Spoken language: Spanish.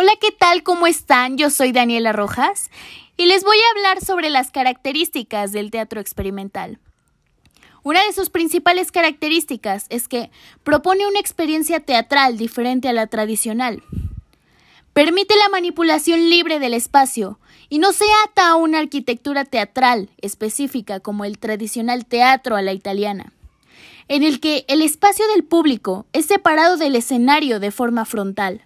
Hola, ¿qué tal? ¿Cómo están? Yo soy Daniela Rojas y les voy a hablar sobre las características del teatro experimental. Una de sus principales características es que propone una experiencia teatral diferente a la tradicional. Permite la manipulación libre del espacio y no se ata a una arquitectura teatral específica como el tradicional teatro a la italiana, en el que el espacio del público es separado del escenario de forma frontal.